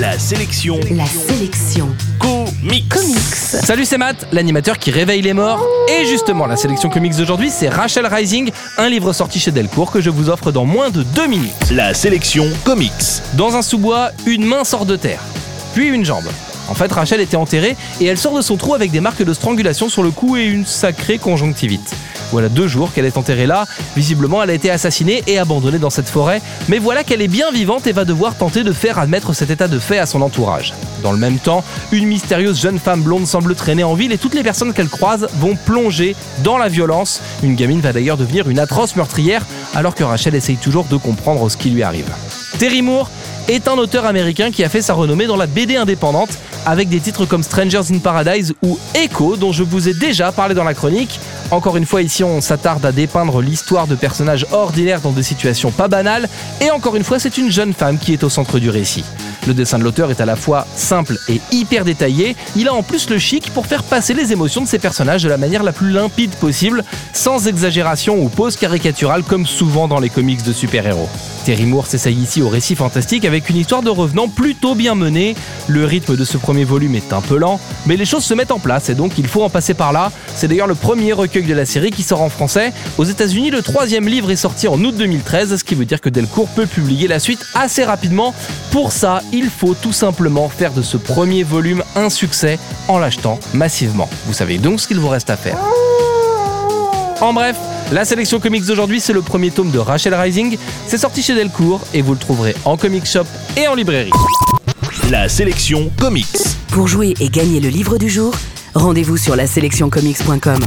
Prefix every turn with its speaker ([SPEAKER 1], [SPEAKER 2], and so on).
[SPEAKER 1] La sélection
[SPEAKER 2] La sélection
[SPEAKER 1] comics.
[SPEAKER 2] comics.
[SPEAKER 3] Salut, c'est Matt, l'animateur qui réveille les morts. Et justement, la sélection comics d'aujourd'hui, c'est Rachel Rising, un livre sorti chez Delcourt que je vous offre dans moins de deux minutes.
[SPEAKER 1] La sélection comics.
[SPEAKER 3] Dans un sous-bois, une main sort de terre, puis une jambe. En fait, Rachel était enterrée et elle sort de son trou avec des marques de strangulation sur le cou et une sacrée conjonctivite. Voilà deux jours qu'elle est enterrée là. Visiblement, elle a été assassinée et abandonnée dans cette forêt. Mais voilà qu'elle est bien vivante et va devoir tenter de faire admettre cet état de fait à son entourage. Dans le même temps, une mystérieuse jeune femme blonde semble traîner en ville et toutes les personnes qu'elle croise vont plonger dans la violence. Une gamine va d'ailleurs devenir une atroce meurtrière alors que Rachel essaye toujours de comprendre ce qui lui arrive. Terry Moore est un auteur américain qui a fait sa renommée dans la BD indépendante avec des titres comme Strangers in Paradise ou Echo dont je vous ai déjà parlé dans la chronique. Encore une fois ici on s'attarde à dépeindre l'histoire de personnages ordinaires dans des situations pas banales et encore une fois c'est une jeune femme qui est au centre du récit. Le dessin de l'auteur est à la fois simple et hyper détaillé, il a en plus le chic pour faire passer les émotions de ses personnages de la manière la plus limpide possible, sans exagération ou pose caricaturale comme souvent dans les comics de super-héros. Terry Moore s'essaye ici au récit fantastique avec une histoire de revenant plutôt bien menée. Le rythme de ce premier volume est un peu lent, mais les choses se mettent en place et donc il faut en passer par là. C'est d'ailleurs le premier recueil de la série qui sort en français. Aux États-Unis, le troisième livre est sorti en août 2013, ce qui veut dire que Delcourt peut publier la suite assez rapidement. Pour ça, il faut tout simplement faire de ce premier volume un succès en l'achetant massivement. Vous savez donc ce qu'il vous reste à faire. En bref, la sélection comics d'aujourd'hui, c'est le premier tome de Rachel Rising. C'est sorti chez Delcourt et vous le trouverez en comic shop et en librairie.
[SPEAKER 1] La sélection comics.
[SPEAKER 2] Pour jouer et gagner le livre du jour, rendez-vous sur la sélectioncomics.com.